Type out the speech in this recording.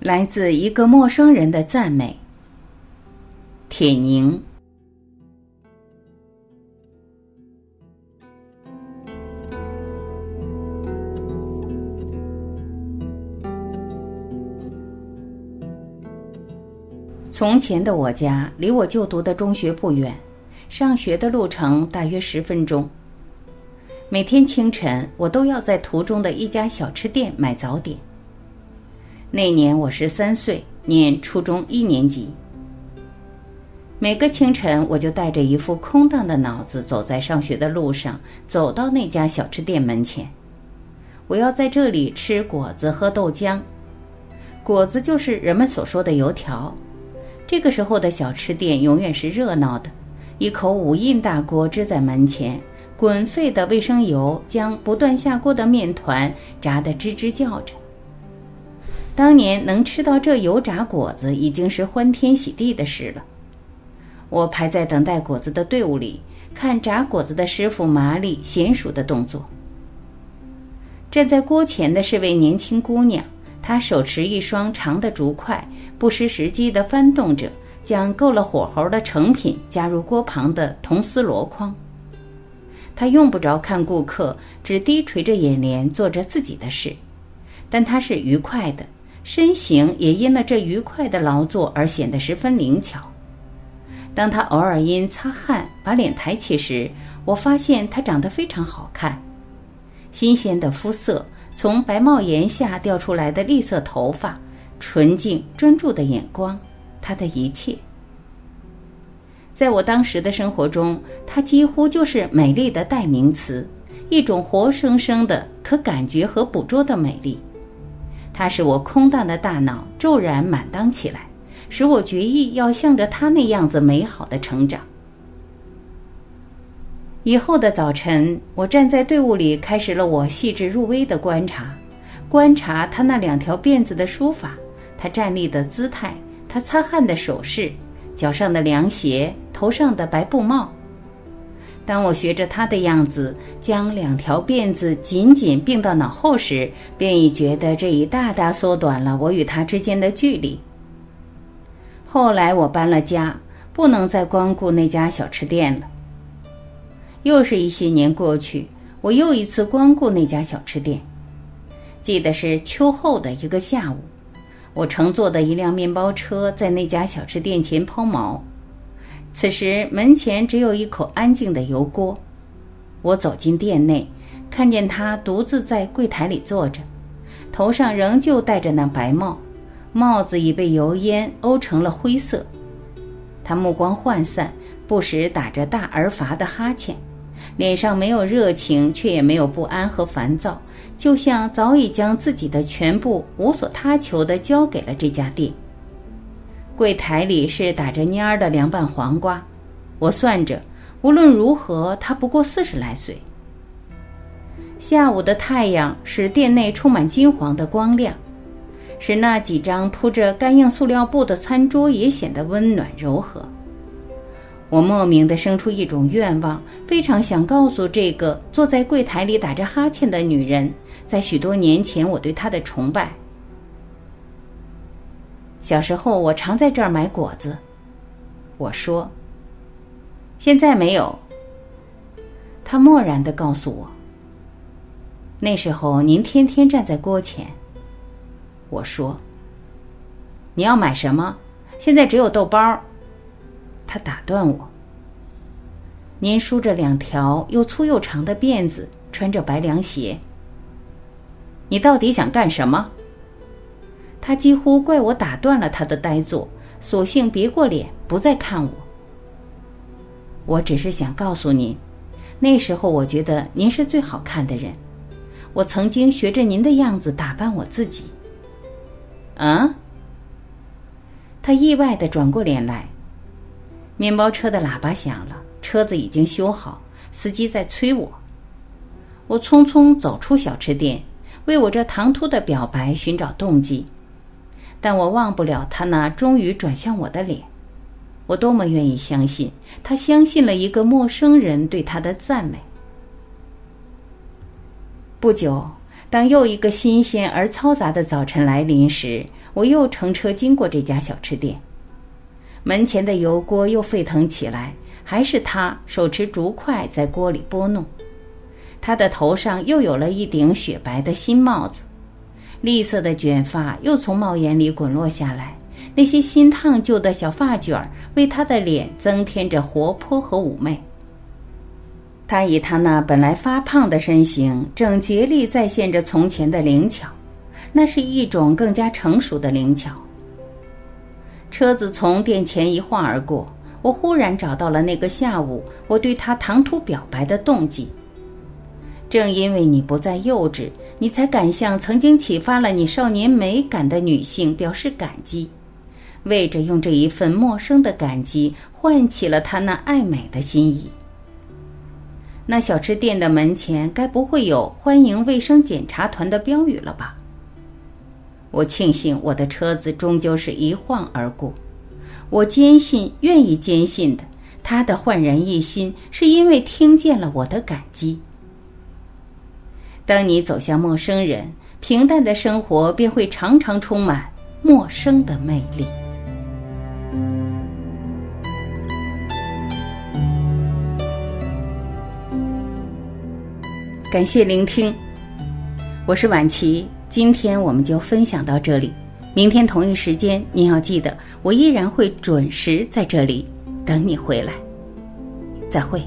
来自一个陌生人的赞美。铁凝。从前的我家离我就读的中学不远，上学的路程大约十分钟。每天清晨，我都要在途中的一家小吃店买早点。那年我十三岁，念初中一年级。每个清晨，我就带着一副空荡的脑子走在上学的路上，走到那家小吃店门前。我要在这里吃果子、喝豆浆。果子就是人们所说的油条。这个时候的小吃店永远是热闹的，一口五印大锅支在门前，滚沸的卫生油将不断下锅的面团炸得吱吱叫着。当年能吃到这油炸果子已经是欢天喜地的事了。我排在等待果子的队伍里，看炸果子的师傅麻利娴熟的动作。站在锅前的是位年轻姑娘。她手持一双长的竹筷，不失时机地翻动着，将够了火候的成品加入锅旁的铜丝箩筐。他用不着看顾客，只低垂着眼帘做着自己的事，但他是愉快的，身形也因了这愉快的劳作而显得十分灵巧。当他偶尔因擦汗把脸抬起时，我发现他长得非常好看，新鲜的肤色。从白帽檐下掉出来的栗色头发，纯净专注的眼光，他的一切，在我当时的生活中，他几乎就是美丽的代名词，一种活生生的可感觉和捕捉的美丽。它使我空荡的大脑骤然满当起来，使我决意要向着他那样子美好的成长。以后的早晨，我站在队伍里，开始了我细致入微的观察，观察他那两条辫子的梳法，他站立的姿态，他擦汗的手势，脚上的凉鞋，头上的白布帽。当我学着他的样子，将两条辫子紧紧并到脑后时，便已觉得这已大大缩短了我与他之间的距离。后来我搬了家，不能再光顾那家小吃店了。又是一些年过去，我又一次光顾那家小吃店。记得是秋后的一个下午，我乘坐的一辆面包车在那家小吃店前抛锚。此时门前只有一口安静的油锅。我走进店内，看见他独自在柜台里坐着，头上仍旧戴着那白帽，帽子已被油烟沤成了灰色。他目光涣散，不时打着大而乏的哈欠。脸上没有热情，却也没有不安和烦躁，就像早已将自己的全部无所他求地交给了这家店。柜台里是打着蔫儿的凉拌黄瓜，我算着，无论如何，他不过四十来岁。下午的太阳使店内充满金黄的光亮，使那几张铺着干硬塑料布的餐桌也显得温暖柔和。我莫名的生出一种愿望，非常想告诉这个坐在柜台里打着哈欠的女人，在许多年前我对她的崇拜。小时候，我常在这儿买果子。我说：“现在没有。”他漠然地告诉我：“那时候您天天站在锅前。”我说：“你要买什么？现在只有豆包。”他打断我：“您梳着两条又粗又长的辫子，穿着白凉鞋。你到底想干什么？”他几乎怪我打断了他的呆坐，索性别过脸，不再看我。我只是想告诉您，那时候我觉得您是最好看的人。我曾经学着您的样子打扮我自己。啊？他意外的转过脸来。面包车的喇叭响了，车子已经修好，司机在催我。我匆匆走出小吃店，为我这唐突的表白寻找动机，但我忘不了他那终于转向我的脸。我多么愿意相信，他相信了一个陌生人对他的赞美。不久，当又一个新鲜而嘈杂的早晨来临时，我又乘车经过这家小吃店，门前的油锅又沸腾起来，还是他手持竹筷在锅里拨弄。他的头上又有了一顶雪白的新帽子，栗色的卷发又从帽檐里滚落下来，那些新烫就的小发卷儿为他的脸增添着活泼和妩媚。他以他那本来发胖的身形，正竭力再现着从前的灵巧，那是一种更加成熟的灵巧。车子从店前一晃而过，我忽然找到了那个下午我对他唐突表白的动机。正因为你不再幼稚，你才敢向曾经启发了你少年美感的女性表示感激，为着用这一份陌生的感激唤起了她那爱美的心意。那小吃店的门前该不会有“欢迎卫生检查团”的标语了吧？我庆幸我的车子终究是一晃而过。我坚信，愿意坚信的，他的焕然一新是因为听见了我的感激。当你走向陌生人，平淡的生活便会常常充满陌生的魅力。感谢聆听，我是婉琪。今天我们就分享到这里，明天同一时间您要记得，我依然会准时在这里等你回来。再会。